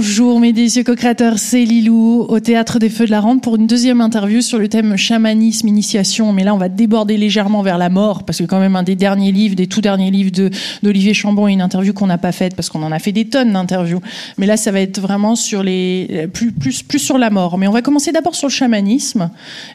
Bonjour mes délicieux co-créateurs, c'est Lilou au Théâtre des Feux de la Rente pour une deuxième interview sur le thème chamanisme, initiation. Mais là, on va déborder légèrement vers la mort parce que quand même un des derniers livres, des tout derniers livres de d'Olivier Chambon est une interview qu'on n'a pas faite parce qu'on en a fait des tonnes d'interviews. Mais là, ça va être vraiment sur les plus plus plus sur la mort. Mais on va commencer d'abord sur le chamanisme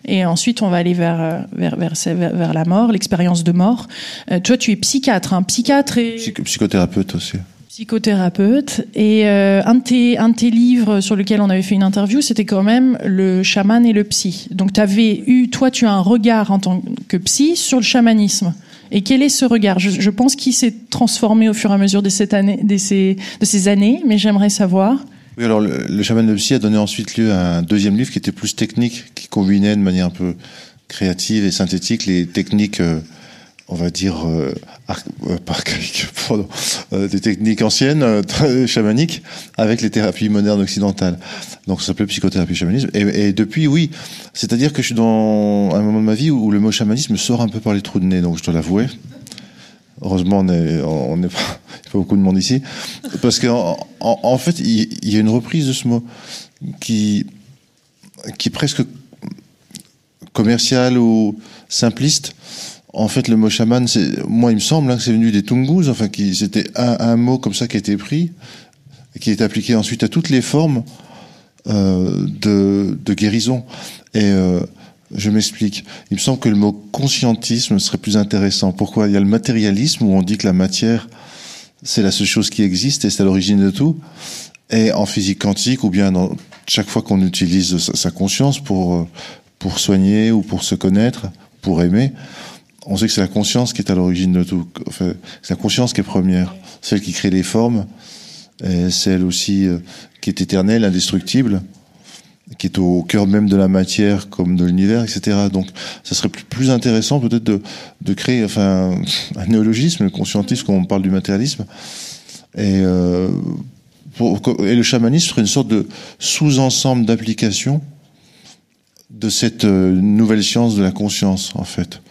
et ensuite on va aller vers vers vers, vers, la mort, l'expérience de mort. Euh, toi, tu es psychiatre, hein, psychiatre et psychothérapeute aussi psychothérapeute. Et euh, un, de tes, livres sur lequel on avait fait une interview, c'était quand même le chaman et le psy. Donc tu avais eu, toi, tu as un regard en tant que psy sur le chamanisme. Et quel est ce regard? Je, pense qu'il s'est transformé au fur et à mesure de, cette année, de, ces, années, mais j'aimerais savoir. Oui, alors le, le chaman et le psy a donné ensuite lieu à un deuxième livre qui était plus technique, qui combinait de manière un peu créative et synthétique les techniques euh, on va dire, euh, euh pardon, euh, des techniques anciennes, euh, chamaniques, avec les thérapies modernes occidentales. Donc ça s'appelait psychothérapie chamanisme. Et, depuis, oui, c'est-à-dire que je suis dans un moment de ma vie où le mot chamanisme sort un peu par les trous de nez, donc je dois l'avouer. Heureusement, on n'est pas, il y a pas beaucoup de monde ici, parce qu'en en, en, fait, il, y a une reprise de ce mot qui, qui est presque commercial ou simpliste en fait, le mot chaman, moi, il me semble hein, que c'est venu des Tungus, enfin, c'était un, mot comme ça qui a été pris, qui est appliqué ensuite à toutes les formes euh, de, de, guérison. Et euh, je m'explique. Il me semble que le mot conscientisme serait plus intéressant. Pourquoi? Il y a le matérialisme, où on dit que la matière, c'est la seule chose qui existe et c'est à l'origine de tout. Et en physique quantique, ou bien dans, chaque fois qu'on utilise sa, sa conscience pour, pour soigner ou pour se connaître, pour aimer, on sait que c'est la conscience qui est à l'origine de tout. Enfin, c'est la conscience qui est première, celle qui crée les formes, et celle aussi euh, qui est éternelle, indestructible, qui est au cœur même de la matière comme de l'univers, etc. Donc, ça serait plus intéressant peut-être de, de créer, enfin, un néologisme, le conscientisme, quand on parle du matérialisme, et, euh, et le chamanisme serait une sorte de sous-ensemble d'application de cette euh, nouvelle science de la conscience, en fait.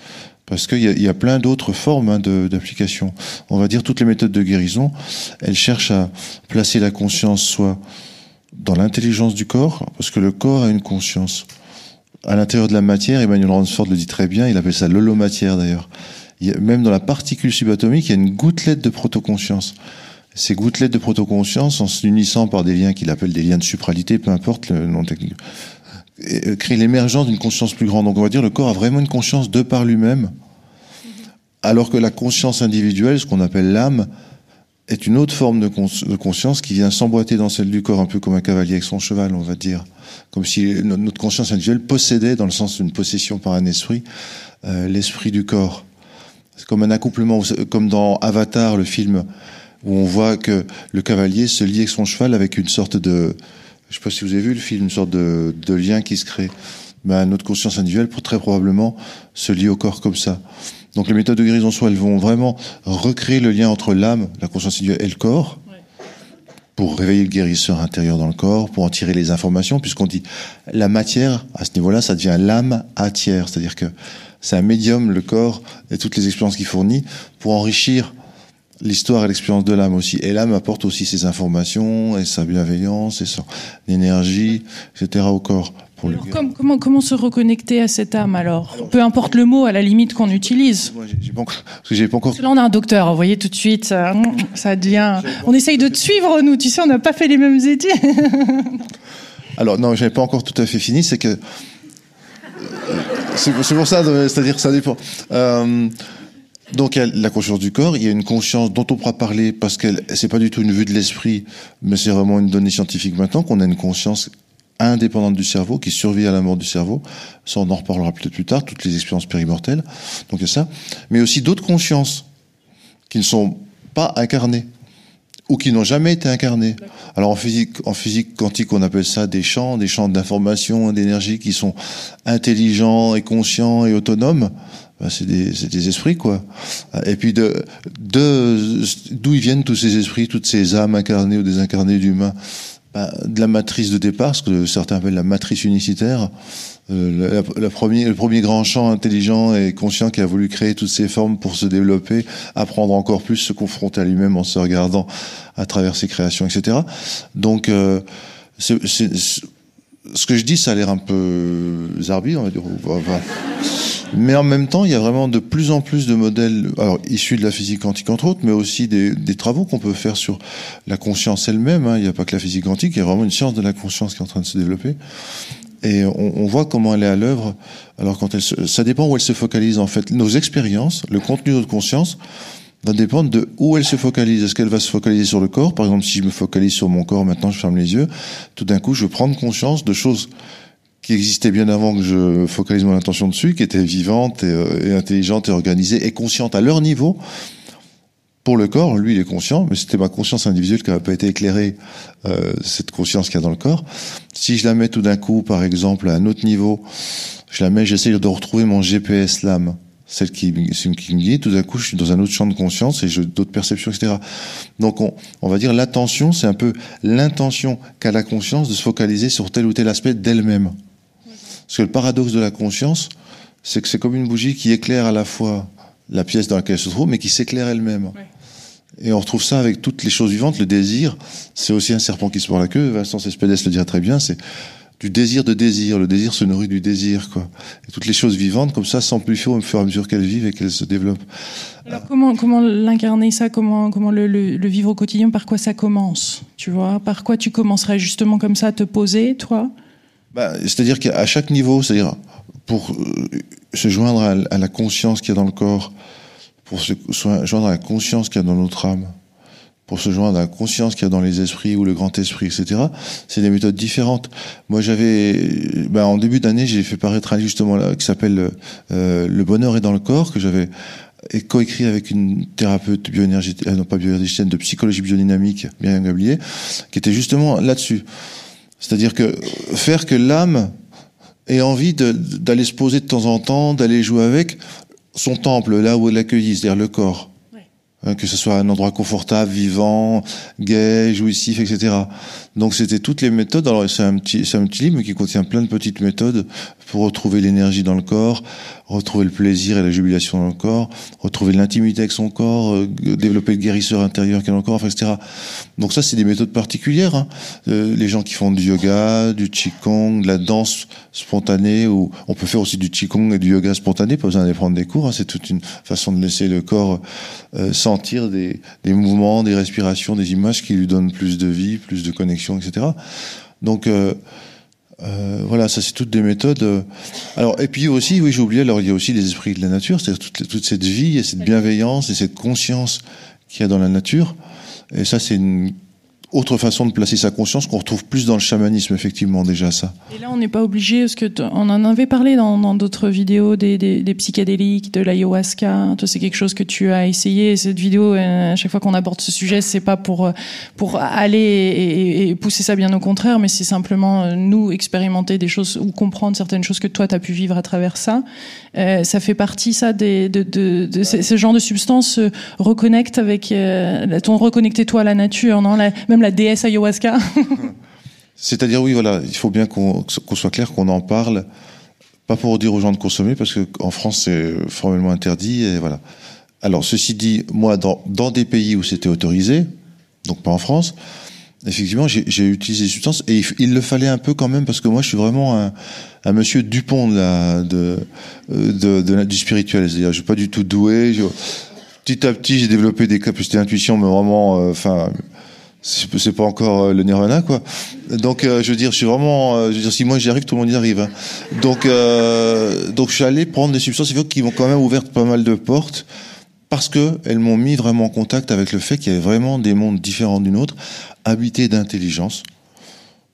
Parce qu'il y, y, a plein d'autres formes hein, d'application. On va dire toutes les méthodes de guérison, elles cherchent à placer la conscience soit dans l'intelligence du corps, parce que le corps a une conscience. À l'intérieur de la matière, Emmanuel Ransford le dit très bien, il appelle ça l'holomatière d'ailleurs. Même dans la particule subatomique, il y a une gouttelette de protoconscience. Ces gouttelettes de protoconscience, en s'unissant par des liens qu'il appelle des liens de supralité, peu importe le nom technique, euh, créer l'émergence d'une conscience plus grande. Donc on va dire le corps a vraiment une conscience de par lui-même, alors que la conscience individuelle, ce qu'on appelle l'âme, est une autre forme de, de, conscience qui vient s'emboîter dans celle du corps, un peu comme un cavalier avec son cheval, on va dire. Comme si notre conscience individuelle possédait, dans le sens d'une possession par un esprit, euh, l'esprit du corps. C'est comme un accouplement, comme dans Avatar, le film, où on voit que le cavalier se lie avec son cheval avec une sorte de, je ne sais pas si vous avez vu le film, une sorte de, de lien qui se crée. Ben, notre conscience individuelle, pour très probablement, se lie au corps comme ça. Donc les méthodes de guérison soit elles vont vraiment recréer le lien entre l'âme, la conscience individuelle et le corps, pour réveiller le guérisseur intérieur dans le corps, pour en tirer les informations, puisqu'on dit la matière, à ce niveau-là, ça devient l'âme à tiers, c'est-à-dire que c'est un médium, le corps, et toutes les expériences qu'il fournit, pour enrichir l'histoire et l'expérience de l'âme aussi. Et l'âme apporte aussi ses informations et sa bienveillance et son énergie, etc. au corps. Pour alors, comme, comment, comment se reconnecter à cette âme alors, Peu importe le mot à la limite qu'on utilise. Moi, j'ai pas encore. J'ai pas encore... Là, on a un docteur, vous voyez tout de suite, ça, ça devient. On essaye de te suivre, nous, tu sais, on n'a pas fait les mêmes études. alors, non, j'avais pas encore tout à fait fini, c'est que. C'est pour ça, c'est-à-dire que ça dépend. Euh, donc il y a la conscience du corps, il y a une conscience dont on pourra parler parce que c'est pas du tout une vue de l'esprit, mais c'est vraiment une donnée scientifique maintenant qu'on a une conscience indépendante du cerveau qui survit à la mort du cerveau. Ça on en reparlera peut-être plus tard, toutes les expériences périmortelles. Donc il y a ça, mais aussi d'autres consciences qui ne sont pas incarnées ou qui n'ont jamais été incarnées. Alors en physique, en physique quantique, on appelle ça des champs, des champs d'information, d'énergie qui sont intelligents et conscients et autonomes. Ben, c'est des, esprits, quoi. Et puis d'où ils viennent tous ces esprits, toutes ces âmes incarnées ou désincarnées d'humains? Ben, De la matrice de départ, ce que certains appellent la matrice unicitaire, euh, le premier grand champ intelligent et conscient qui a voulu créer toutes ces formes pour se développer, apprendre encore plus, se confronter à lui-même en se regardant à travers ses créations, etc. Donc, euh, ce que je dis, ça a l'air un peu zarbi, on va dire. Mais en même temps, il y a vraiment de plus en plus de modèles, alors issus de la physique quantique entre autres, mais aussi des, des travaux qu'on peut faire sur la conscience elle-même. Hein. Il n'y a pas que la physique quantique, il y a vraiment une science de la conscience qui est en train de se développer. Et on, on, voit comment elle est à l'œuvre. Alors quand elle se, ça dépend où elle se focalise en fait. Nos expériences, le contenu de notre conscience va dépendre de où elle se focalise. Est-ce qu'elle va se focaliser sur le corps? Par exemple, si je me focalise sur mon corps, maintenant je ferme les yeux. Tout d'un coup, je vais prendre conscience de choses qui existaient bien avant que je focalise mon attention dessus, qui étaient vivantes et, euh, et intelligentes et organisées et conscientes à leur niveau pour le corps, lui, il est conscient, mais c'était ma conscience individuelle qui n'a pas été éclairée, euh, cette conscience qu'il y a dans le corps. Si je la mets tout d'un coup, par exemple, à un autre niveau, je la mets, j'essaie de retrouver mon GPS l'âme, celle qui, qui me guide, tout d'un coup, je suis dans un autre champ de conscience et j'ai d'autres perceptions, etc. Donc, on, on va dire l'attention, c'est un peu l'intention qu'a la conscience de se focaliser sur tel ou tel aspect d'elle-même. Parce que le paradoxe de la conscience, c'est que c'est comme une bougie qui éclaire à la fois la pièce dans laquelle elle se trouve, mais qui s'éclaire elle-même. Et on retrouve ça avec toutes les choses vivantes. Le désir, c'est aussi un serpent qui se mord la queue. Vincent Cespedes le dirait très bien. C'est du désir de désir. Le désir se nourrit du désir, quoi. Et toutes les choses vivantes, comme ça, s'amplifient au fur et à mesure qu'elles vivent et qu'elles se développent. Alors comment comment l'incarner ça? Comment comment le, le, le, vivre au quotidien? Par quoi ça commence? Tu vois? Par quoi tu commencerais justement comme ça à te poser, toi? Bah, C'est-à-dire qu'à chaque niveau, c'est-à-dire pour euh, se joindre à, la conscience qu'il y a dans le corps, pour se joindre à la conscience qu'il y a dans notre âme, pour se joindre à la conscience qu'il y a dans les esprits ou le grand esprit, etc. C'est des méthodes différentes. Moi, j'avais, ben, en début d'année, j'ai fait paraître un livre justement là qui s'appelle euh, Le bonheur est dans le corps que j'avais coécrit avec une thérapeute bioénergéticienne, euh, non pas bioénergéticienne, de psychologie biodynamique, Myriam Gablier, qui était justement là-dessus. C'est-à-dire que faire que l'âme ait envie d'aller se poser de temps en temps, d'aller jouer avec, son temple, là où elle accueillit, c'est-à-dire le corps. Hein, que ce soit un endroit confortable, vivant, gai, jouissif, etc. Donc c'était toutes les méthodes. Alors c'est un petit, c'est un petit livre qui contient plein de petites méthodes pour retrouver l'énergie dans le corps, retrouver le plaisir et la jubilation dans le corps, retrouver l'intimité avec son corps, euh, développer le guérisseur intérieur qui est dans le corps, enfin, etc. Donc ça c'est des méthodes particulières. Hein. Euh, les gens qui font du yoga, du qigong, de la danse spontanée, ou on peut faire aussi du qigong et du yoga spontané, pas besoin d'aller prendre des cours. Hein. C'est toute une façon de laisser le corps euh, sentir des, des mouvements, des respirations, des images qui lui donnent plus de vie, plus de connexion, etc. Donc euh, euh, voilà, ça c'est toutes des méthodes. Alors et puis aussi, oui, j'ai oublié. Alors il y a aussi les esprits de la nature, c'est-à-dire toute, toute, cette vie et cette bienveillance et cette conscience qu'il y a dans la nature. Et ça, c'est une autre façon de placer sa conscience qu'on retrouve plus dans le chamanisme, effectivement, déjà ça. Et là, on n'est pas obligé, parce que on en avait parlé dans d'autres vidéos des, des, des, psychédéliques, de l'ayahuasca. C'est quelque chose que tu as essayé. cette vidéo, euh, à chaque fois qu'on aborde ce sujet, c'est pas pour pour aller et, et, pousser ça, bien au contraire, mais c'est simplement euh, nous expérimenter des choses ou comprendre certaines choses que toi tu as pu vivre à travers ça. Euh, ça fait partie, ça, des, de, de, de ce, ce, genre de substance euh, reconnecte avec euh, ton reconnecter toi à la nature, non? La, Même la déesse ayahuasca. C'est-à-dire, oui, voilà, il faut bien qu'on qu soit clair, qu'on en parle, pas pour dire aux gens de consommer, parce qu'en France, c'est formellement interdit, et voilà. Alors, ceci dit, moi, dans, des pays où c'était autorisé, donc pas en France, effectivement, j'ai utilisé des substances, et il, le fallait un peu quand même, parce que moi, je suis vraiment un, un monsieur Dupont de la, de, de, du spirituel, c'est-à-dire, je suis pas du tout doué, petit à petit, j'ai développé des capacités d'intuition, mais vraiment, enfin, euh, c'est pas encore euh, le nirvana quoi. Donc euh, je veux dire, je suis vraiment, euh, je veux dire, si moi j'y arrive, tout le monde y arrive. Hein. Donc euh, donc je suis allé prendre des substances qui m'ont quand même ouvert pas mal de portes parce que elles m'ont mis vraiment en contact avec le fait qu'il y avait vraiment des mondes différents d'une autre, habités d'intelligence.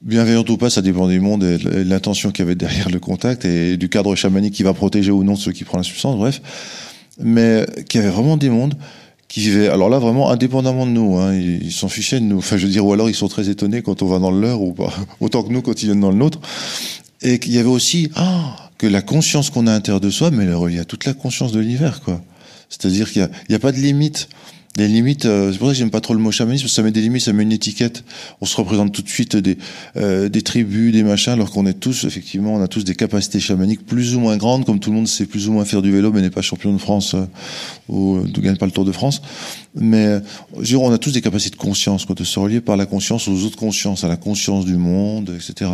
Bienveillant ou pas, ça dépend des mondes et de l'intention qu'il y avait derrière le contact et du cadre chamanique qui va protéger ou non ceux qui prennent la substance, bref. Mais qu'il y avait vraiment des mondes qui vivaient, alors là vraiment indépendamment de nous, hein, ils s'en fichaient de nous. Enfin, je veux dire, ou alors ils sont très étonnés quand on va dans le leur ou pas, autant que nous quand ils viennent dans le nôtre. Et qu'il y avait aussi ah, que la conscience qu'on a à l'intérieur de soi, mais elle est à toute la conscience de l'univers, quoi. C'est-à-dire qu'il n'y a, pas de limite Les limites, euh, c'est pour ça que j'aime pas trop le mot chamanisme, parce que ça met des limites, ça met une étiquette. On se représente tout de suite des, euh, des tribus, des machins, alors qu'on est tous, effectivement, on a tous des capacités chamaniques plus ou moins grandes, comme tout le monde sait plus ou moins faire du vélo, mais n'est pas champion de France euh, ou ne gagne pas le Tour de France. Mais euh, je on a tous des capacités de conscience, quoi, de se relier par la conscience aux autres consciences, à la conscience du monde, etc.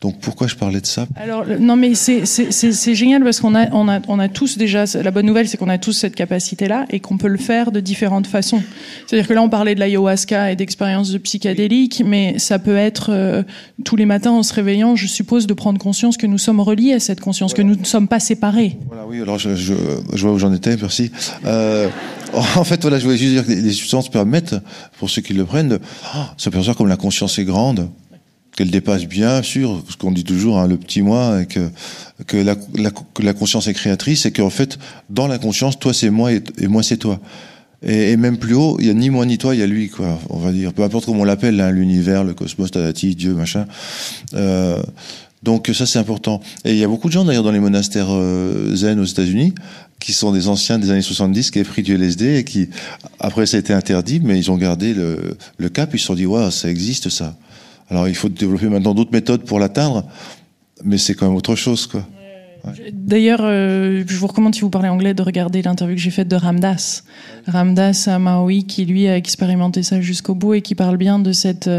Donc pourquoi je parlais de ça? Alors non mais c'est c'est génial parce qu'on a on a on a tous déjà la bonne nouvelle c'est qu'on a tous cette capacité là et qu'on peut le faire de différentes façons. C'est-à-dire que là on parlait de l'ayahuasca et d'expériences de psychédéliques mais ça peut être euh, tous les matins en se réveillant je suppose de prendre conscience que nous sommes reliés à cette conscience que nous ne sommes pas séparés. Voilà oui alors je, je, je vois où j'en étais merci. Euh, en fait voilà je voulais juste dire que les substances permettent pour ceux qui le prennent de oh, s'apercevoir comme la conscience est grande qu'elle dépasse bien sûr ce qu'on dit toujours, hein, le petit moi, et que, que, la, la, que la conscience est créatrice, et qu'en fait, dans la conscience, toi c'est moi et, moi c'est toi. Et, et, même plus haut, il y a ni moi ni toi, il y a lui, quoi. On va dire, peu importe comment on l'appelle, hein, l'univers, le cosmos, Tadati, Dieu, machin. Euh, donc ça c'est important. Et il y a beaucoup de gens d'ailleurs dans les monastères euh, zen aux États-Unis qui sont des anciens des années 70 qui avaient pris du LSD et qui après ça a été interdit, mais ils ont gardé le, le cap. Ils se sont dit waouh ça existe ça. Alors il faut développer maintenant d'autres méthodes pour l'atteindre, mais c'est quand même autre chose, quoi. D'ailleurs, euh, je vous recommande, si vous parlez anglais, de regarder l'interview que j'ai faite de Ramdas. Ramdas à Maui, qui lui a expérimenté ça jusqu'au bout et qui parle bien de cette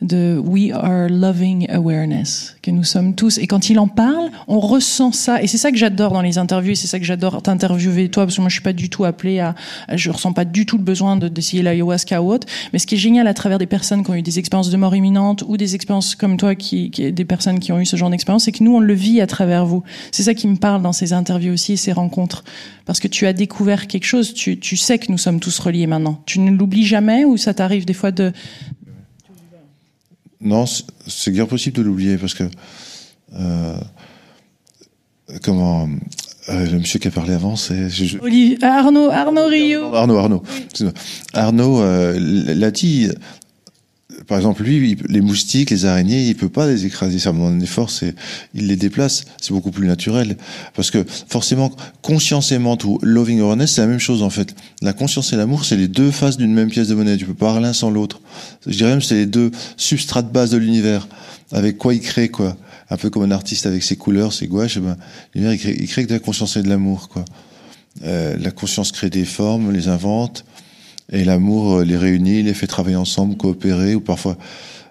de We are loving awareness que nous sommes tous. Et quand il en parle, on ressent ça. Et c'est ça que j'adore dans les interviews. Et c'est ça que j'adore t'interviewer toi, parce que moi je suis pas du tout appelée à, je ressens pas du tout le besoin de d'essayer l'ayahuasca ou autre. Mais ce qui est génial à travers des personnes qui ont eu des expériences de mort imminente ou des expériences comme toi, qui, qui des personnes qui ont eu ce genre d'expérience, c'est que nous on le vit à travers vous. C'est ça qui me parle dans ces interviews aussi, ces rencontres, parce que tu as découvert quelque chose. Tu, tu sais que nous sommes tous reliés maintenant. Tu ne l'oublies jamais ou ça t'arrive des fois de... Non, c'est guère possible de l'oublier parce que... Euh, comment... Euh, le monsieur qui a parlé avant, c'est... Je... Arnaud, Arnaud Rio. Arnaud, Arnaud. Oui. Arnaud euh, l'a dit, par exemple, lui, les moustiques, les araignées, il peut pas les écraser. Ça demande un effort, c'est, il les déplace. C'est beaucoup plus naturel. Parce que, forcément, conscience aimante ou loving awareness, c'est la même chose, en fait. La conscience et l'amour, c'est les deux faces d'une même pièce de monnaie. Tu peux pas l'un sans l'autre. Je dirais même, c'est les deux substrats de base de l'univers. Avec quoi il crée, quoi. Un peu comme un artiste avec ses couleurs, ses gouaches, ben, l'univers, il crée, de la conscience et de l'amour, quoi. Euh, la conscience crée des formes, les invente. Et l'amour les réunit, les fait travailler ensemble, coopérer, ou parfois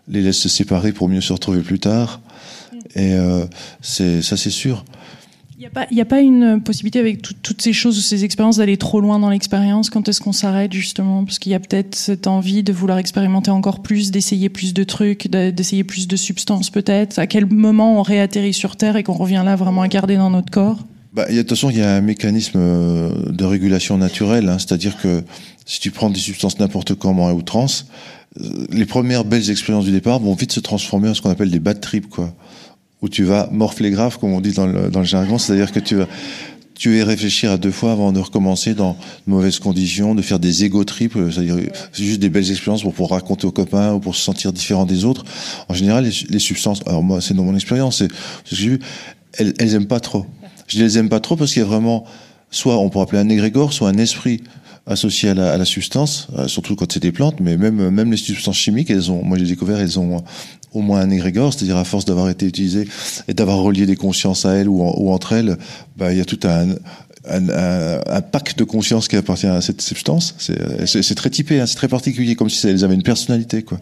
les laisse se séparer pour mieux se retrouver plus tard. Et euh, c'est ça, c'est sûr. Il n'y a, pas, y a pas une possibilité avec tout, toutes ces choses, ces expériences, d'aller trop loin dans l'expérience? Quand est-ce qu'on s'arrête justement? Parce qu'il y a peut-être cette envie de vouloir expérimenter encore plus, d'essayer plus de trucs, d'essayer plus de substances peut-être. À quel moment on réatterrit sur Terre et qu'on revient là vraiment à garder dans notre corps? Bah, de toute façon, il y a un mécanisme de régulation naturelle, hein, c'est-à-dire que si tu prends des substances n'importe comment à outrance, les premières belles expériences du départ vont vite se transformer en ce qu'on appelle des bad trips, quoi, où tu vas morfler grave, comme on dit dans le, dans le jargon, c'est-à-dire que tu vas tu es réfléchir à deux fois avant de recommencer dans de mauvaises conditions, de faire des égo trips, c'est-à-dire c'est juste des belles expériences pour pouvoir raconter aux copains ou pour se sentir différent des autres. En général, les, les substances, alors moi c'est dans mon expérience, c'est ce que j'ai vu, elles, elles aiment pas trop. Je les aime pas trop parce qu'il y a vraiment, soit on pourrait appeler un égrégore, soit un esprit associé à la, à la substance, euh, surtout quand c'est des plantes, mais même même les substances chimiques, elles ont, moi j'ai découvert, elles ont au moins un égrégore, c'est-à-dire à force d'avoir été utilisées et d'avoir relié des consciences à elles ou, en, ou entre elles, bah, il y a tout un, un, un, un, pack de conscience qui appartient à cette substance. C'est très typé, hein, c'est très particulier, comme si elles avaient une personnalité, quoi.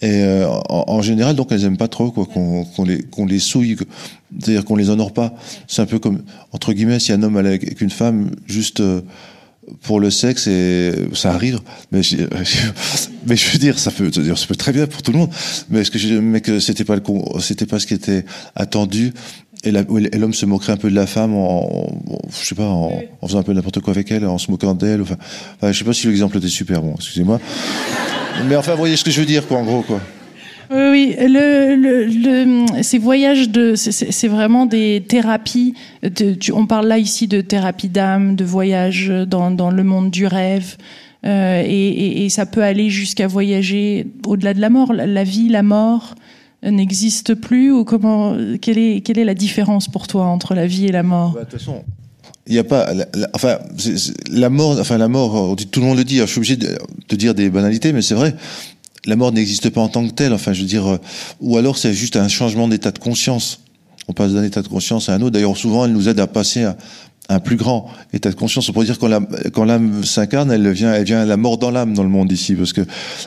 Et euh, en, en, général, donc, elles aiment pas trop quoi qu'on qu les qu'on les souille, c'est-à-dire qu'on les honore pas. C'est un peu comme entre guillemets, si un homme avec une femme juste euh, pour le sexe et ça arrive, mais je, mais je veux dire, ça peut, ça peut très bien pour tout le monde. Mais est-ce que je, mais que c'était pas le c'était pas ce qui était attendu et l'homme se moquerait un peu de la femme en, en je sais pas, en, en faisant un peu n'importe quoi avec elle, en se moquant d'elle. Enfin, enfin, je sais pas si l'exemple était super bon. Excusez-moi. Mais enfin, vous voyez ce que je veux dire, quoi, en gros, quoi. Oui, le, le, le, ces voyages de, c'est vraiment des thérapies. De, tu, on parle là ici de thérapie d'âme, de voyage dans, dans le monde du rêve, euh, et, et, et, ça peut aller jusqu'à voyager au-delà de la mort. La, la vie, la mort n'existe plus ou comment Quelle est quelle est la différence pour toi entre la vie et la mort? Bah, De toute façon, il n'y a pas, enfin, la mort, enfin la mort, tout le monde le dit. je suis obligé de, de dire des banalités, mais c'est vrai. La mort n'existe pas en tant que telle. Enfin, je veux dire, euh, ou alors c'est juste un changement d'état de conscience. On passe d'un état de conscience à un autre. D'ailleurs, souvent, elle nous aide à passer à, un plus grand état de conscience. On pourrait dire quand quand l'âme s'incarne, elle vient, elle vient à la mort dans l'âme dans le monde ici, parce que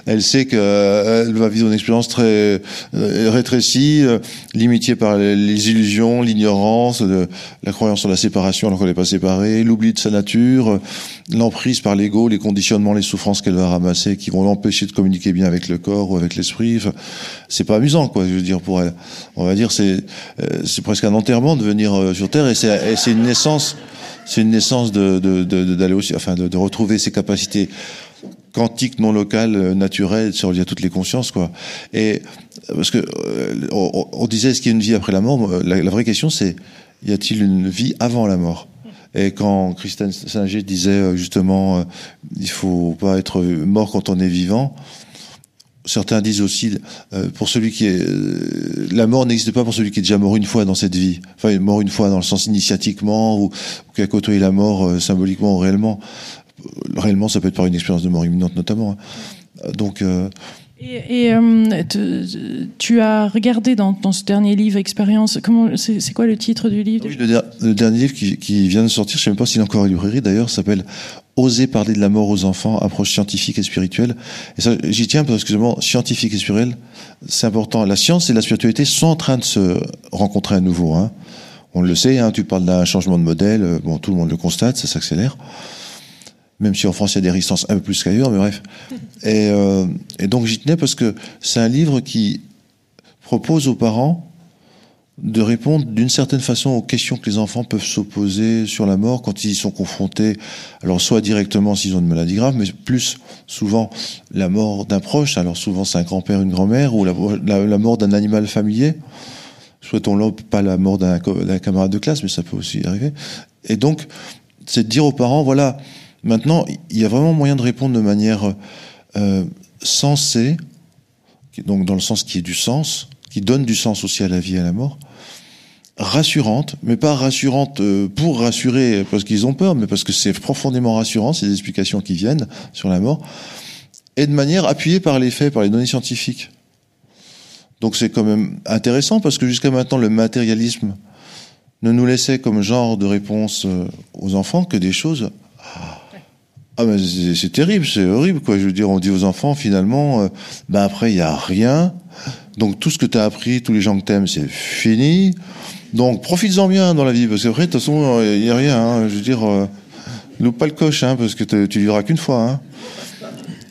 elle sait qu'elle euh, va vivre une expérience très euh, rétrécie, euh, limitée par les illusions, l'ignorance, la croyance sur la séparation alors qu'elle n'est pas séparée, l'oubli de sa nature, l'emprise par l'ego, les conditionnements, les souffrances qu'elle va ramasser, qui vont l'empêcher de communiquer bien avec le corps ou avec l'esprit. C'est pas amusant, quoi. Je veux dire pour elle. On va dire c'est c'est presque un enterrement de venir sur Terre et c'est une naissance c'est une naissance de, d'aller aussi, enfin, de, retrouver ses capacités quantiques, non locales, euh, naturelles, sur à toutes les consciences, quoi. Et parce que euh, on, disait est-ce qu'il y a une vie après la mort la, vraie question c'est y a-t-il une vie avant la mort? Et quand Christiane Singer disait euh, justement, il faut pas être mort quand on est vivant, certains disent aussi, euh, pour celui qui est, euh, la mort n'existe pas pour celui qui est déjà mort une fois dans cette vie. Enfin, mort une fois dans le sens initiatiquement ou, qui a côtoyé la mort euh, symboliquement ou réellement. Réellement, ça peut être par une expérience de mort imminente notamment. Hein. Donc. et, tu as regardé dans, dans, ce dernier livre, Expérience, comment c'est quoi le titre du livre oui, le, dernier livre qui, qui, vient de sortir, je ne sais même pas s'il est encore à librairie d'ailleurs, s'appelle oser parler de la mort aux enfants, approche scientifique et spirituelle. Et ça, j'y tiens parce que justement, scientifique et spirituel, c'est important. La science et la spiritualité sont en train de se rencontrer à nouveau. Hein. On le sait, hein, tu parles d'un changement de modèle, euh, bon, tout le monde le constate, ça s'accélère. Même si en France, il y a des résistances un peu plus qu'ailleurs, mais bref. Et, euh, et donc, j'y tenais parce que c'est un livre qui propose aux parents de répondre d'une certaine façon aux questions que les enfants peuvent s'opposer sur la mort quand ils y sont confrontés, alors soit directement s'ils ont une maladie grave, mais plus souvent la mort d'un proche, alors souvent c'est un grand-père, une grand-mère, ou la, mort d'un animal familier. Souhaitons-le pas la mort d'un camarade de classe, mais ça peut aussi arriver. Et donc, c'est de dire aux parents, voilà, maintenant, il y a vraiment moyen de répondre de manière euh, sensée, donc dans le sens qui est du sens, qui donne du sens aussi à la vie et à la mort, rassurante, mais pas rassurante euh, pour rassurer parce qu'ils ont peur, mais parce que c'est profondément rassurant, ces explications qui viennent sur la mort, et de manière appuyée par les faits, par les données scientifiques. Donc c'est quand même intéressant parce que jusqu'à maintenant, le matérialisme ne nous laissait comme genre de réponse euh, aux enfants que des choses... Ah mais c'est terrible, c'est horrible quoi. Je veux dire, on dit aux enfants finalement, euh, ben après il y a rien. Donc tout ce que tu as appris, tous les gens que t'aimes, c'est fini. Donc profites-en bien dans la vie, parce qu'après, de toute façon, il n'y a rien. Hein. Je veux dire, euh, loupe pas le coche, hein, parce que tu vivras qu'une fois. Hein.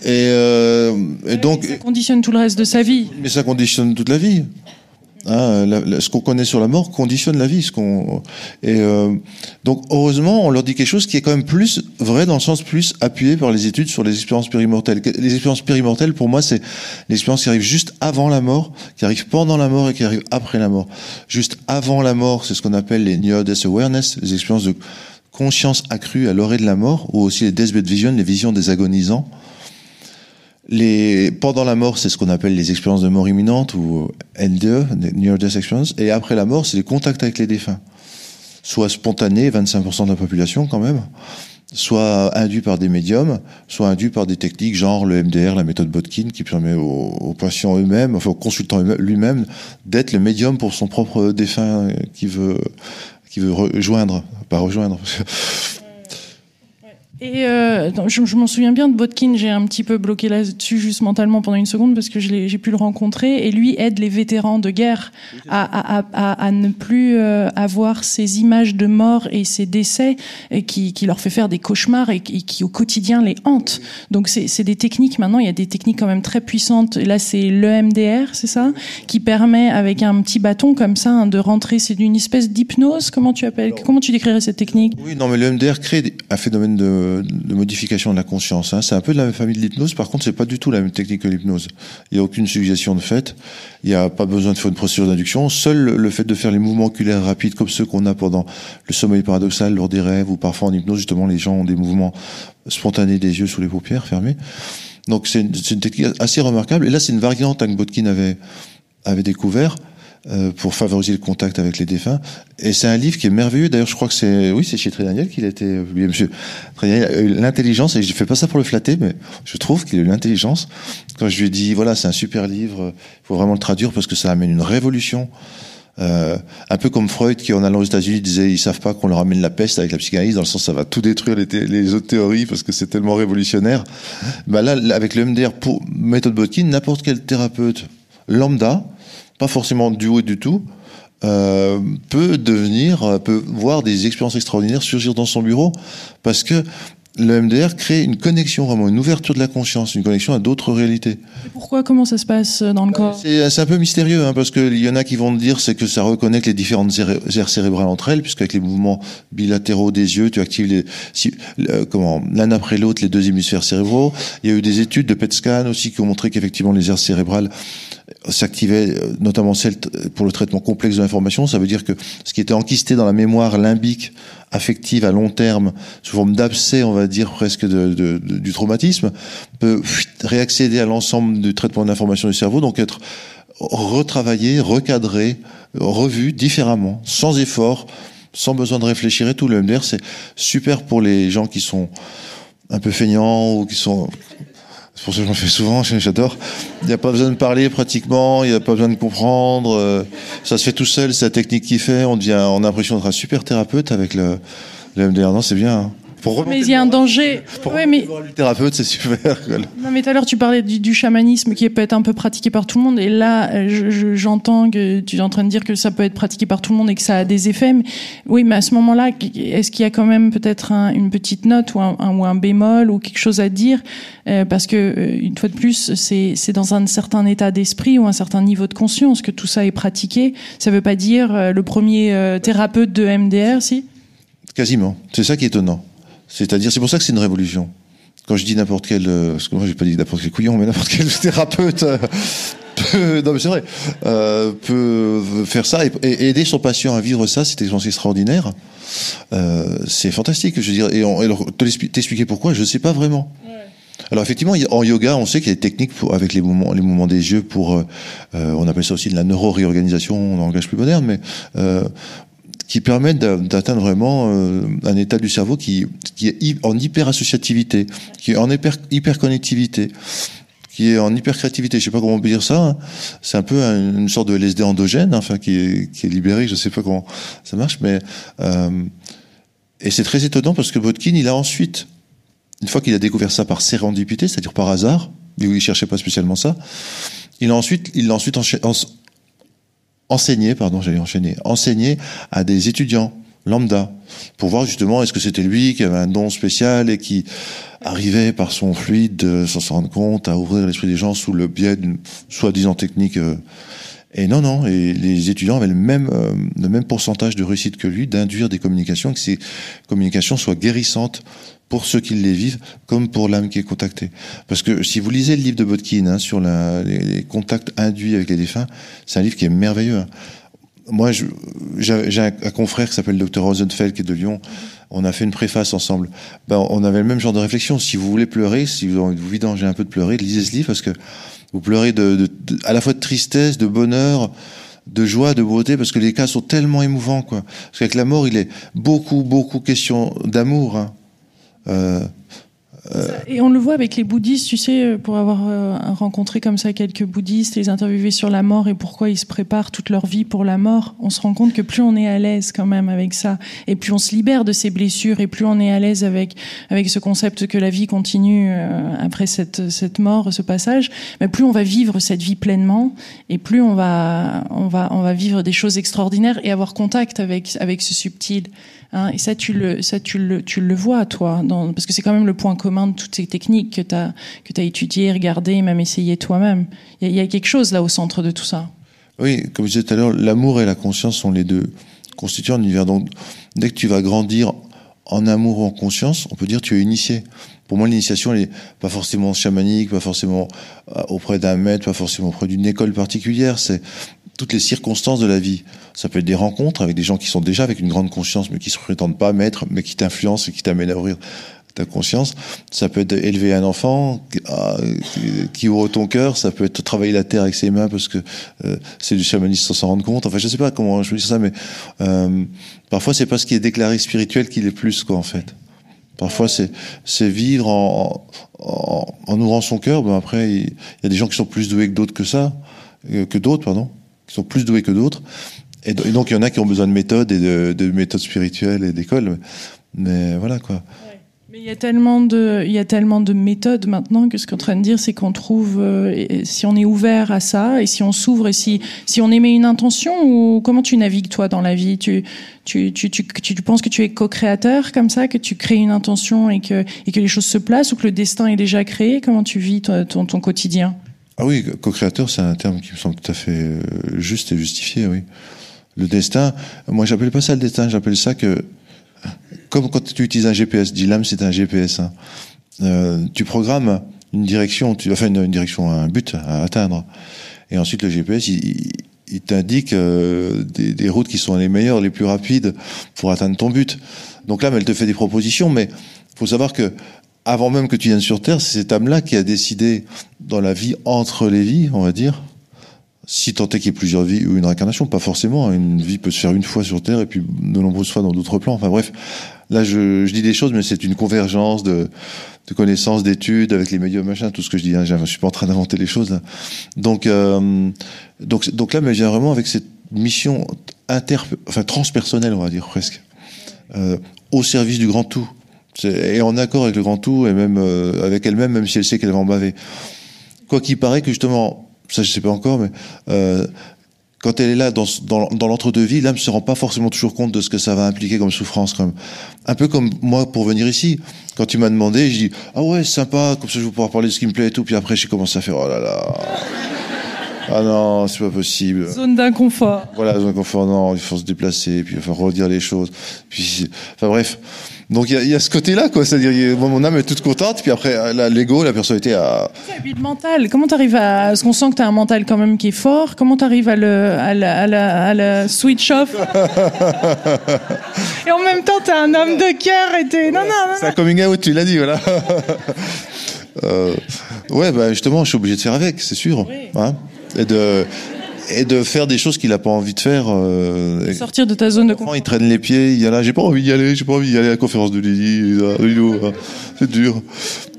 Et, euh, et donc. Ça conditionne tout le reste de sa vie. Mais ça conditionne toute la vie. Hein, ce qu'on connaît sur la mort conditionne la vie. Ce qu'on et euh, donc heureusement, on leur dit quelque chose qui est quand même plus vrai dans le sens plus appuyé par les études sur les expériences périmortelles. Les expériences périmortelles, pour moi, c'est l'expérience qui arrive juste avant la mort, qui arrive pendant la mort et qui arrive après la mort. Juste avant la mort, c'est ce qu'on appelle les near death awareness, les expériences de conscience accrue à l'orée de la mort, ou aussi les deathbed vision, les visions des agonisants. Les, pendant la mort, c'est ce qu'on appelle les expériences de mort imminente ou NDE, Near Death Experience. Et après la mort, c'est les contacts avec les défunts. Soit spontanés, 25% de la population quand même, soit induits par des médiums, soit induits par des techniques genre le MDR, la méthode Botkin, qui permet aux, patients eux-mêmes, enfin aux consultants lui-même, d'être le médium pour son propre défunt qui veut, qui veut rejoindre, pas rejoindre. Et euh, je, m'en souviens bien de Botkin, j'ai un petit peu bloqué là-dessus juste mentalement pendant une seconde parce que j'ai pu le rencontrer et lui aide les vétérans de guerre à, à, à, à ne plus euh, avoir ces images de mort et ces décès et qui, qui leur fait faire des cauchemars et, qui au quotidien les hantent. Donc c'est des techniques maintenant, il y a des techniques quand même très puissantes. Et là c'est l'EMDR, c'est ça, qui permet avec un petit bâton comme ça hein, de rentrer. C'est une espèce d'hypnose. Comment tu appelles Comment tu décrirais cette technique? Oui, non mais l'EMDR crée un phénomène de de, modification de la conscience. Hein. C'est un peu de la même famille de l'hypnose. Par contre, c'est pas du tout la même technique que l'hypnose. Il n'y a aucune suggestion de fait. Il n'y a pas besoin de faire une procédure d'induction. Seul le fait de faire les mouvements oculaires rapides comme ceux qu'on a pendant le sommeil paradoxal lors des rêves ou parfois en hypnose, justement, les gens ont des mouvements spontanés des yeux sous les paupières fermées. Donc c'est une, technique assez remarquable. Et là, c'est une variante que Botkin avait, découvert pour favoriser le contact avec les défunts. Et c'est un livre qui est merveilleux. D'ailleurs, je crois que c'est, oui, c'est chez Trédaniel qu'il a été publié. Monsieur l'intelligence, et je fais pas ça pour le flatter, mais je trouve qu'il a eu l'intelligence. Quand je lui ai dit, voilà, c'est un super livre, il faut vraiment le traduire parce que ça amène une révolution. Euh, un peu comme Freud qui en allant aux États-Unis disait ils savent pas qu'on leur amène la peste avec la psychanalyse dans le sens ça va tout détruire les, les autres théories parce que c'est tellement révolutionnaire. Bah là avec le MDR pour méthode Botkin n'importe quel thérapeute lambda pas forcément du haut et du tout, euh, peut devenir, peut voir des expériences extraordinaires surgir dans son bureau, parce que le MDR crée une connexion, vraiment une ouverture de la conscience, une connexion à d'autres réalités. pourquoi Comment ça se passe dans le corps C'est un peu mystérieux, hein, parce qu'il y en a qui vont dire c'est que ça reconnecte les différentes aires cérébrales entre elles, puisqu'avec les mouvements bilatéraux des yeux, tu actives les, si, comment l'un après l'autre les deux hémisphères cérébraux. Il y a eu des études de PET scan aussi qui ont montré qu'effectivement les aires cérébrales s'activait euh, notamment celle pour le traitement complexe de l'information. Ça veut dire que ce qui était enquisté dans la mémoire limbique affective à long terme, sous forme d'abcès, on va dire presque de, de, du traumatisme, peut réaccéder à l'ensemble du traitement de l'information du cerveau, donc être retravaillé, recadré, revu différemment, sans effort, sans besoin de réfléchir et tout. Le MDR, c'est super pour les gens qui sont un peu feignants ou qui sont c'est pour ça que je fais souvent, j'adore. Il n'y a pas besoin de parler pratiquement, il n'y a pas besoin de comprendre. Euh, ça se fait tout seul, c'est la technique qui fait. On devient, on a l'impression d'être un super thérapeute avec le, le MDR. Non, c'est bien. Hein mais il y a un danger. Pour ouais, mais... le thérapeute, c'est super. Non, mais tout à l'heure, tu parlais du, chamanisme qui peut être un peu pratiqué par tout le monde. Et là, j'entends que tu es en train de dire que ça peut être pratiqué par tout le monde et que ça a des effets. Mais, oui, mais à ce moment-là, est-ce qu'il y a quand même peut-être une petite note ou un, ou un, bémol ou quelque chose à dire? Euh, Parce que, euh, une fois de plus, c'est dans un certain état d'esprit ou un certain niveau de conscience que tout ça est pratiqué. Ça ne veut pas dire euh, le premier thérapeute de MDR, si? Quasiment. C'est ça qui est étonnant. C'est-à-dire, c'est pour ça que c'est une révolution. Quand je dis n'importe quel, euh, parce que moi j'ai pas dit n'importe quel couillon, mais n'importe quel thérapeute euh, peut, non mais c'est vrai, euh, peut faire ça et, aider son patient à vivre ça, c'est extraordinaire. Euh, c'est fantastique, je veux dire. Et, on, et t'expliquer pourquoi, je sais pas vraiment. Alors effectivement, en yoga, on sait qu'il y a des techniques pour, avec les mouvements, les mouvements des yeux pour, euh, on appelle ça aussi de la neuro-réorganisation en langage plus moderne, mais euh, qui permettent d'atteindre vraiment euh, un état du cerveau qui, qui est en hyper-associativité, qui est en hyper-connectivité, qui est en hyper-créativité. Je sais pas comment on peut dire ça. Hein. C'est un peu une sorte de LSD endogène, enfin, qui est, qui libéré. Je sais pas comment ça marche, mais euh, et c'est très étonnant parce que Botkin, il a ensuite, une fois qu'il a découvert ça par sérendipité, c'est-à-dire par hasard, il cherchait pas spécialement ça, il a ensuite, il a ensuite enseigner, pardon, j'allais enchaîner, enseigner à des étudiants lambda pour voir justement est-ce que c'était lui qui avait un don spécial et qui arrivait par son fluide sans s'en rendre compte à ouvrir l'esprit des gens sous le biais d'une soi-disant technique. Euh, et non, non, et les étudiants avaient le même, euh, le même pourcentage de réussite que lui d'induire des communications, que ces communications soient guérissantes pour ceux qui les vivent, comme pour l'âme qui est contactée. Parce que si vous lisez le livre de Botkin hein, sur les, contacts induits avec les défunts, c'est un livre qui est merveilleux. Hein. Moi, j'ai un, confrère qui s'appelle Dr Rosenfeld, qui est de Lyon. On a fait une préface ensemble. Ben, on avait le même genre de réflexion. Si vous voulez pleurer, si vous avez vous un peu de pleurer, lisez ce livre parce que vous pleurez de, de, à la fois de tristesse, de bonheur, de joie, de beauté, parce que les cas sont tellement émouvants, quoi. Parce qu'avec la mort, il est beaucoup, beaucoup question d'amour. Hein. Euh, euh, et on le voit avec les bouddhistes, tu sais, euh, pour avoir rencontré comme ça quelques bouddhistes, les interviewer sur la mort et pourquoi ils se préparent toute leur vie pour la mort, on se rend compte que plus on est à l'aise quand même avec ça, et plus on se libère de ces blessures, et plus on est à l'aise avec avec ce concept que la vie continue après cette cette mort, ce passage, mais plus on va vivre cette vie pleinement, et plus on va on va on va vivre des choses extraordinaires et avoir contact avec avec ce subtil. Hein, et ça, tu le, ça tu, le, tu le vois, toi, parce que c'est quand même le point commun de toutes ces techniques que tu as, que étudiées, regardées, même essayé toi-même. Il y, a quelque chose là au centre de tout ça. Oui, comme je disais tout à l'heure, l'amour et la conscience sont les deux constituants un univers. Donc, dès que tu vas grandir en amour ou en conscience, on peut dire tu es initié. Pour moi, l'initiation, elle est pas forcément chamanique, pas forcément euh, auprès d'un maître, pas forcément auprès d'une école particulière. C'est toutes les circonstances de la vie. Ça peut être des rencontres avec des gens qui sont déjà avec une grande conscience, mais qui se prétendent pas maîtres, mais qui t'influencent et qui t'amènent à ouvrir ta conscience. Ça peut être élever un enfant qui ouvre ton cœur. Ça peut être travailler la terre avec ses mains parce que c'est du chamanisme sans s'en rendre compte. Enfin, je sais pas comment je veux dire ça, mais parfois c'est pas ce qui est déclaré spirituel qui est plus quoi en fait. Parfois, c'est c'est vivre en, en, en, ouvrant son cœur. Ben après, il, y a des gens qui sont plus doués que d'autres que ça, euh, que d'autres, pardon, qui sont plus doués que d'autres. Et, donc, il y en a qui ont besoin de méthodes et de, de méthodes spirituelles et d'écoles. Mais voilà quoi. Il y a tellement de, méthodes maintenant que ce qu'on est en train de dire, c'est qu'on trouve, euh, si on est ouvert à ça et si on s'ouvre et si, on émet une intention ou comment tu navigues toi dans la vie, tu, penses que tu es co-créateur comme ça, que tu crées une intention et que, les choses se placent ou que le destin est déjà créé? Comment tu vis ton, ton, ton quotidien? Ah oui, co-créateur, c'est un terme qui me semble tout à fait euh, juste et justifié, oui. Le destin, moi j'appelle pas ça le destin, j'appelle ça que comme quand tu utilises un GPS, l'âme c'est un GPS. Hein. Euh, tu programmes une direction, enfin une, direction, un but à atteindre, et ensuite le GPS il, t'indique euh, des, routes qui sont les meilleures, les plus rapides pour atteindre ton but. Donc l'âme elle te fait des propositions, mais faut savoir que avant même que tu viennes sur Terre, c'est cette âme-là qui a décidé dans la vie entre les vies, on va dire, si tant est qu'il y ait plusieurs vies ou une réincarnation, pas forcément. Hein. Une vie peut se faire une fois sur Terre et puis de nombreuses fois dans d'autres plans. Enfin bref, là je, je dis des choses, mais c'est une convergence de, connaissances, d'études avec les médias, machin, tout ce que je dis. Hein. Je suis pas en train d'inventer les choses. Euh, donc, donc là, mais vient vraiment avec cette mission inter, enfin transpersonnelle, on va dire presque, euh, au service du grand tout et en accord avec le grand tout et même euh, avec elle-même, même si elle sait qu'elle va en baver. Quoi qu'il paraît que justement ça je sais pas encore, mais quand elle est là dans, dans, dans l'entre-deux-vie, l'âme se rend pas forcément toujours compte de ce que ça va impliquer comme souffrance. Comme, un peu comme moi pour venir ici. Quand tu m'as demandé, je dis ah ouais sympa, comme ça je vais pouvoir parler de ce qui me plaît et tout. Puis après j'ai commencé à faire oh là là. Ah non, c'est pas possible. Zone d'inconfort. Voilà, zone d'inconfort, non, il faut se déplacer, puis il faut redire les choses. Puis, enfin bref. Donc il y, y a, ce côté-là, quoi. C'est-à-dire, mon âme est toute contente, puis après, l'ego, la personnalité a. Et puis le mental. Comment t'arrives à. Parce qu'on sent que t'as un mental quand même qui est fort. Comment t'arrives à le, à la, à la, à la switch off? Et en même temps, t'as un homme de cœur et t'es. Non, non, non. C'est un coming out, tu l'as dit, voilà. euh, ouais, bah justement, je suis obligé de faire avec, c'est sûr. Oui. Hein et de et de faire des choses qu'il a pas envie de faire. Euh, Sortir de ta zone de confort. Il traîne les pieds, il y a là, j'ai pas envie d'y aller, j'ai pas envie d'y aller à la conférence de Lily, hein. c'est dur.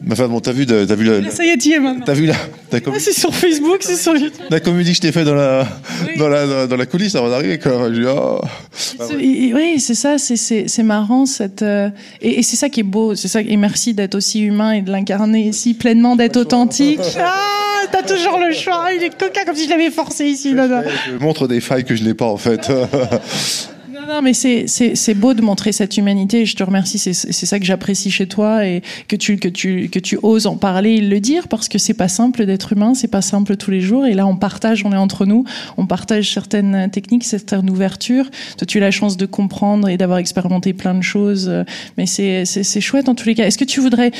Mais enfin bon, t'as vu, t'as vu la, Ça y est, maintenant. T'as vu la, ah, c'est sur Facebook, c'est sur YouTube. La comédie que je t'ai fait dans la, oui. dans la, dans la coulisse avant d'arriver, quoi. Je dis, oh. Oui, c'est ça, c'est, c'est, c'est marrant, cette, euh, et, et c'est ça qui est beau, c'est ça, et merci d'être aussi humain et de l'incarner ici pleinement, d'être authentique. Ah, t'as toujours le choix, il est coquin comme si je l'avais forcé ici. Je montre des failles que je n'ai pas en fait. Non, mais c'est beau de montrer cette humanité. Je te remercie. C'est ça que j'apprécie chez toi et que tu que tu que tu oses en parler et le dire parce que c'est pas simple d'être humain. C'est pas simple tous les jours. Et là, on partage. On est entre nous. On partage certaines techniques, certaines ouvertures. Toi, tu as la chance de comprendre et d'avoir expérimenté plein de choses. Mais c'est chouette en tous les cas. Est-ce que tu voudrais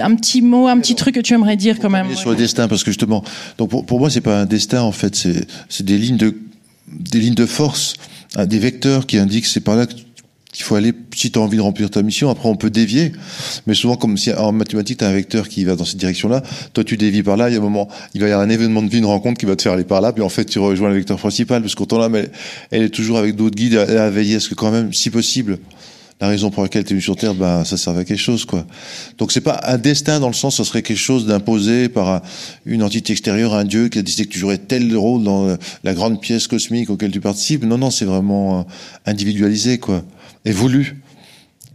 un petit mot, un petit truc que tu aimerais dire quand même? Sur le destin, parce que justement, donc pour, pour moi, c'est pas un destin en fait. C'est c'est des lignes de des lignes de force des vecteurs qui indiquent c'est par là qu'il faut aller si tu as envie de remplir ta mission. Après, on peut dévier, mais souvent, comme si en mathématiques, tu as un vecteur qui va dans cette direction-là, toi, tu dévies par là, il y a un moment, il va y avoir un événement de vie, une rencontre qui va te faire aller par là, puis en fait, tu rejoins le vecteur principal, parce qu'autant là, mais elle est toujours avec d'autres guides à, à veiller à ce que quand même, si possible, la raison pour laquelle tu es venu sur Terre, ben, ça servait à quelque chose, quoi. Donc c'est pas un destin dans le sens, ça serait quelque chose d'imposé par une entité extérieure, un dieu qui a décidé que tu jouerais tel rôle dans la grande pièce cosmique auquel tu participes. Non, non, c'est vraiment euh, individualisé, quoi, et voulu.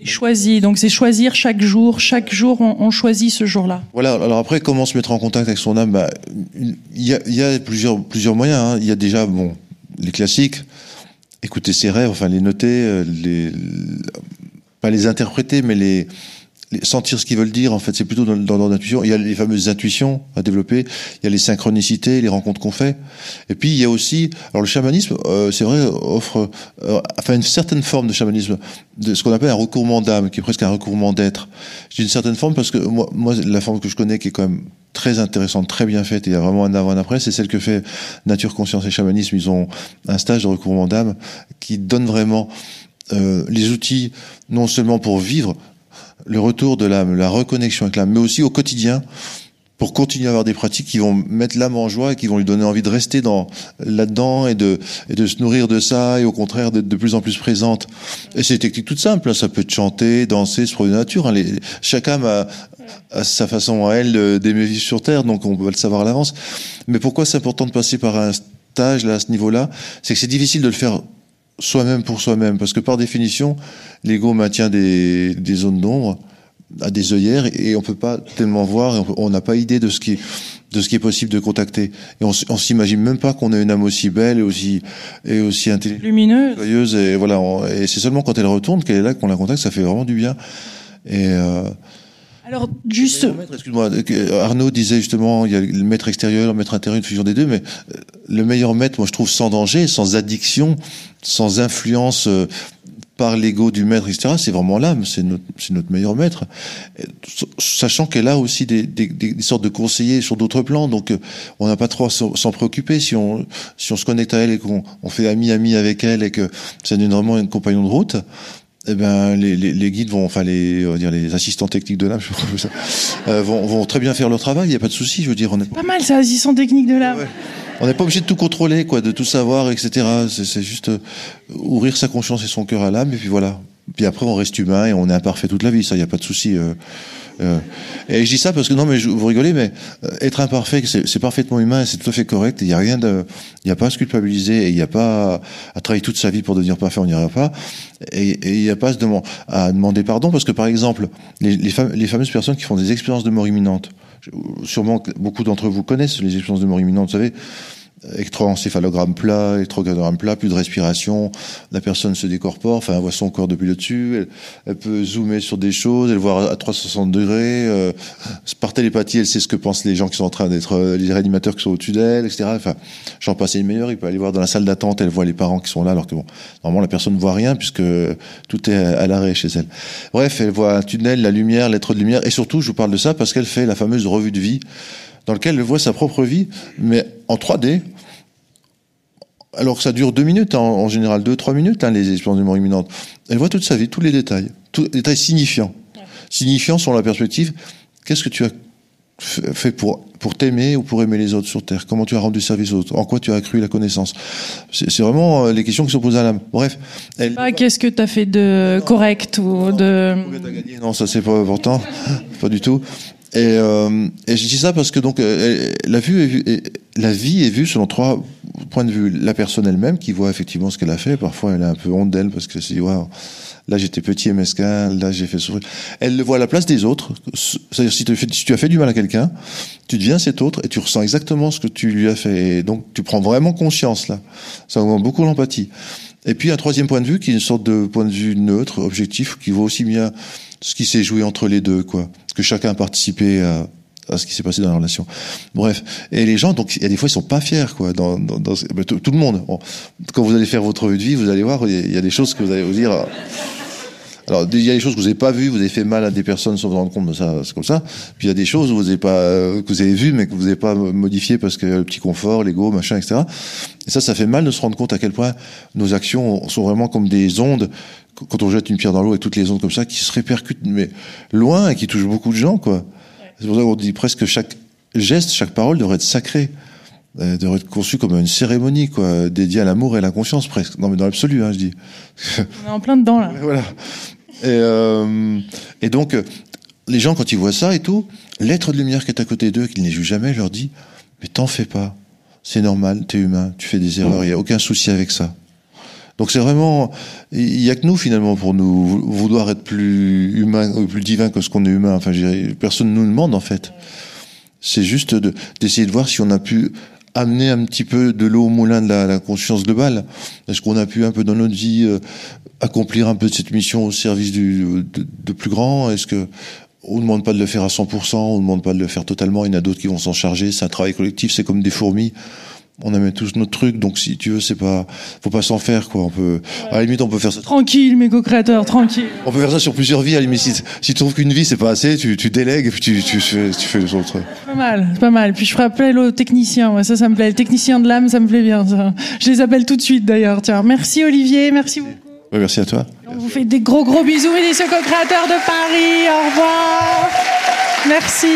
Choisi, donc c'est choisir chaque jour, chaque jour on, on choisit ce jour-là. Voilà. Alors après, comment se mettre en contact avec son âme? Bah, Il y, a, y a plusieurs plusieurs moyens. Hein. Il y a déjà bon les classiques, écouter ses rêves, enfin les noter, euh, les, pas les interpréter, mais les, les sentir ce qu'ils veulent dire. En fait, c'est plutôt dans, dans, dans l'intuition. Il y a les fameuses intuitions à développer. Il y a les synchronicités, les rencontres qu'on fait. Et puis il y a aussi, alors le chamanisme, euh, c'est vrai, offre, euh, enfin une certaine forme de chamanisme, de ce qu'on appelle un recouvrement d'âme, qui est presque un recouvrement d'être. J'ai une certaine forme parce que moi, moi, la forme que je connais, qui est quand même très intéressante, très bien faite, et il y a vraiment un avant, un après, c'est celle que fait Nature, Conscience et Chamanisme. Ils ont un stage de recouvrement d'âme qui donne vraiment euh, les outils non seulement pour vivre, le retour de l'âme, la reconnexion avec l'âme, mais aussi au quotidien, pour continuer à avoir des pratiques qui vont mettre l'âme en joie et qui vont lui donner envie de rester dans là-dedans et de et de se nourrir de ça et au contraire d'être de plus en plus présente. Et c'est des techniques toutes simples. Hein. Ça peut être chanter, danser, se promener nature. Hein. Les, chaque âme a, a, sa façon à elle d'aimer vivre sur terre, donc on va le savoir à l'avance. Mais pourquoi c'est important de passer par un stage là à ce niveau-là? C'est que c'est difficile de le faire soi-même pour soi-même parce que par définition, l'ego maintient des, des zones d'ombre à des œillères et on peut pas tellement voir, on n'a pas idée de ce qui de ce qui est possible de contacter. Et on, on s'imagine même pas qu'on ait une âme aussi belle et aussi et aussi intelligente, lumineuse, joyeuse et voilà. et c'est seulement quand elle retourne qu'elle est là qu'on la contacte, ça fait vraiment du bien. Et euh, alors juste, excuse-moi, Arnaud disait justement, il y a le maître extérieur, le maître intérieur, une fusion des deux, mais euh, le meilleur maître, moi je trouve sans danger, sans addiction, sans influence euh, par l'ego du maître, etc., c'est vraiment l'âme, c'est notre, notre, meilleur maître. Sachant qu'elle a aussi des, des, des, sortes de conseillers sur d'autres plans, donc euh, on n'a pas trop à s'en préoccuper si on, si on se connecte à elle et qu'on on fait ami-ami avec elle et que devient vraiment une compagnon de route. Eh ben, les, les, les, guides vont, enfin les, on va dire les assistants techniques de l'âme, euh, vont, vont très bien faire leur travail. Il n'y a pas de souci. Je veux dire, on est pas mal ça, assistant technique de l'âme. Ouais on n'est pas obligé de tout contrôler, quoi, de tout savoir, etc. C'est juste euh, ouvrir sa conscience et son cœur à l'âme, et puis voilà. Puis après, on reste humain et on est imparfait toute la vie, ça, il n'y a pas de souci. Euh, euh. Et je dis ça parce que non, mais je, vous rigolez, mais être imparfait, c'est parfaitement humain, c'est tout à fait correct. Il n'y a rien de, il n'y a pas à se culpabiliser et il n'y a pas à, travailler toute sa vie pour devenir parfait, on n'y pas. Et, il n'y a pas à, demander, pardon parce que par exemple, les, les fameuses personnes qui font des expériences de mort imminente, sûrement beaucoup d'entre vous connaissent les expériences de mort imminente, vous savez, électroencéphalogramme plat, électrocardiogramme plat, plus de respiration, la personne se décorpore, enfin elle voit son corps depuis le dessus, elle, peut zoomer sur des choses, elle voit à 360 degrés, euh, par télépathie elle sait ce que pensent les gens qui sont en train d'être, euh, les réanimateurs qui sont au-dessus d'elle, etc. Enfin, j'en passe une meilleure, il peut aller voir dans la salle d'attente, elle voit les parents qui sont là, alors que bon, normalement la personne ne voit rien puisque tout est à l'arrêt chez elle. Bref, elle voit un tunnel, la lumière, l'être de lumière, et surtout je vous parle de ça parce qu'elle fait la fameuse revue de vie dans lequel elle voit sa propre vie, mais en 3D. Alors que ça dure deux minutes, hein, en, général deux, trois minutes, hein, les expériences de mort imminente. Elle voit toute sa vie, tous les détails, tous les détails signifiants. Signifiants sur la perspective, qu'est-ce que tu as fait pour pour t'aimer ou pour aimer les autres sur Terre? Comment tu as rendu service aux autres? En quoi tu as accru la connaissance? C'est vraiment euh, les questions qui sont posées à l'âme. Bref. Elle... Qu'est-ce que tu as fait de correct ou de... Non, ça c'est pas important. pas du tout. Et, euh, et, je dis ça parce que donc euh, la vue est vue, la vie est vue selon trois points de vue. La personne elle-même qui voit effectivement ce qu'elle a fait. Parfois, elle a un peu honte d'elle parce que c'est waouh, là j'étais petit et mesquin, là j'ai fait souffrir. Elle le voit à la place des autres. C'est-à-dire si, si, tu as fait du mal à quelqu'un, tu deviens cet autre et tu ressens exactement ce que tu lui as fait. Et donc tu prends vraiment conscience là. Ça augmente beaucoup l'empathie. Et puis un troisième point de vue qui est une sorte de point de vue neutre, objectif, qui vaut aussi bien ce qui s'est joué entre les deux, quoi. Que chacun a participé à, à ce qui s'est passé dans la relation. Bref, et les gens, donc, il y a des fois, ils sont pas fiers, quoi. Dans, dans, dans tout, le monde. Quand vous allez faire votre revue de vie, vous allez voir, il y a des choses que vous allez vous dire. Alors, il y a des choses que vous n'avez pas vues, vous avez fait mal à des personnes sans vous rendre compte de ça, c'est comme ça. Puis il y a des choses où vous avez pas, euh, que vous avez vues, mais que vous n'avez pas modifiées parce que le petit confort, l'ego, machin, etc. Et ça, ça fait mal de se rendre compte à quel point nos actions sont vraiment comme des ondes quand on jette une pierre dans l'eau et toutes les ondes comme ça qui se répercutent mais loin et qui touchent beaucoup de gens quoi. C'est pour ça qu'on dit presque chaque geste, chaque parole devrait être sacrée, euh, devrait être conçue comme une cérémonie quoi, dédiée à l'amour et à la conscience presque. Non mais dans l'absolu hein, je dis. On est en plein dedans là. voilà. Et, euh, et donc les gens quand ils voient ça et tout, l'être de lumière qui est à côté d'eux, qui ne les joue jamais, leur dit mais t'en fais pas, c'est normal, t'es humain, tu fais des erreurs, il y a aucun souci avec ça. Donc c'est vraiment, il y a que nous finalement pour nous vouloir être plus humain, plus divin que ce qu'on est humain. Enfin, personne nous demande en fait. C'est juste d'essayer de, voir si on a pu amener un petit peu de l'eau au moulin de la, conscience globale. Est-ce qu'on a pu un peu dans notre vie euh, accomplir un peu cette mission au service du, de, plus grand? Est-ce que on ne demande pas de le faire à 100%, on ne demande pas de le faire totalement, il y en a d'autres qui vont s'en charger, c'est un travail collectif, c'est comme des fourmis on a mis tous notre truc, donc si tu veux, c'est pas, faut pas s'en faire, quoi. On peut, à la limite, on peut faire ça. Tranquille, mes co-créateurs, tranquille. On peut faire ça sur plusieurs vies, à la limite. Si, tu trouves qu'une vie, c'est pas assez, tu, tu délègues, et puis tu, tu, fais, tu fais les autres. Pas mal, pas mal. Puis je ferai appel aux techniciens, ouais, ça, ça me plaît. Les techniciens de l'âme, ça me plaît bien, ça. Je les appelle tout de suite, d'ailleurs, tiens. Merci, Olivier, merci beaucoup. merci à toi. On vous fait des gros gros bisous, messieurs co-créateurs de Paris. Au revoir. Merci.